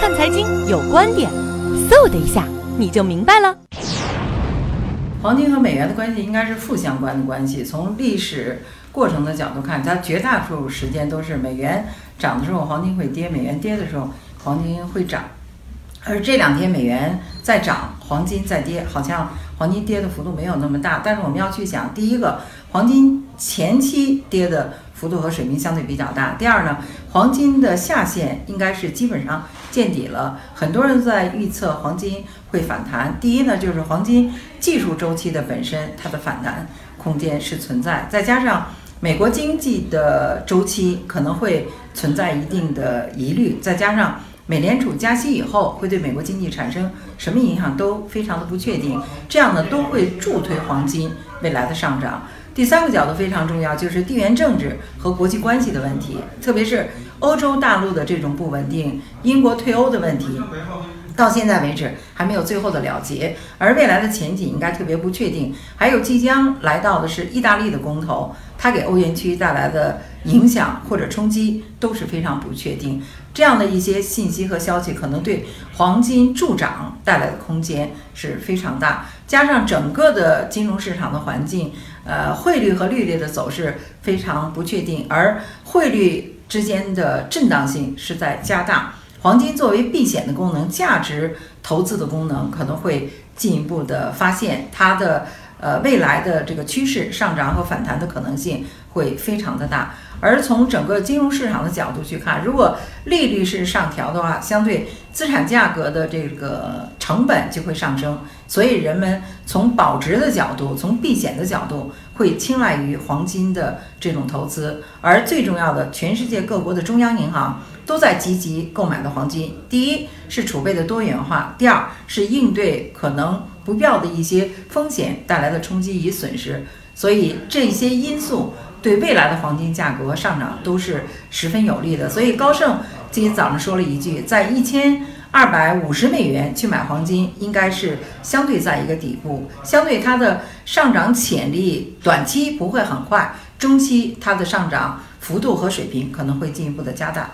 看财经有观点，嗖的一下你就明白了。黄金和美元的关系应该是负相关的关系。从历史过程的角度看，它绝大多数时间都是美元涨的时候，黄金会跌；美元跌的时候，黄金会涨。而这两天美元在涨，黄金在跌，好像黄金跌的幅度没有那么大。但是我们要去想，第一个，黄金前期跌的幅度和水平相对比较大；第二呢，黄金的下限应该是基本上见底了。很多人在预测黄金会反弹。第一呢，就是黄金技术周期的本身它的反弹空间是存在，再加上美国经济的周期可能会存在一定的疑虑，再加上。美联储加息以后会对美国经济产生什么影响都非常的不确定，这样呢都会助推黄金未来的上涨。第三个角度非常重要，就是地缘政治和国际关系的问题，特别是欧洲大陆的这种不稳定，英国退欧的问题，到现在为止还没有最后的了结，而未来的前景应该特别不确定。还有即将来到的是意大利的公投，它给欧元区带来的影响或者冲击都是非常不确定。这样的一些信息和消息，可能对黄金助涨带来的空间是非常大。加上整个的金融市场的环境，呃，汇率和利率的走势非常不确定，而汇率之间的震荡性是在加大。黄金作为避险的功能、价值投资的功能，可能会进一步的发现它的呃未来的这个趋势上涨和反弹的可能性会非常的大。而从整个金融市场的角度去看，如果利率是上调的话，相对资产价格的这个成本就会上升，所以人们从保值的角度、从避险的角度会青睐于黄金的这种投资。而最重要的，全世界各国的中央银行都在积极购买的黄金。第一是储备的多元化，第二是应对可能不必要的一些风险带来的冲击与损失。所以这些因素。对未来的黄金价格上涨都是十分有利的，所以高盛今天早上说了一句，在一千二百五十美元去买黄金，应该是相对在一个底部，相对它的上涨潜力，短期不会很快，中期它的上涨幅度和水平可能会进一步的加大。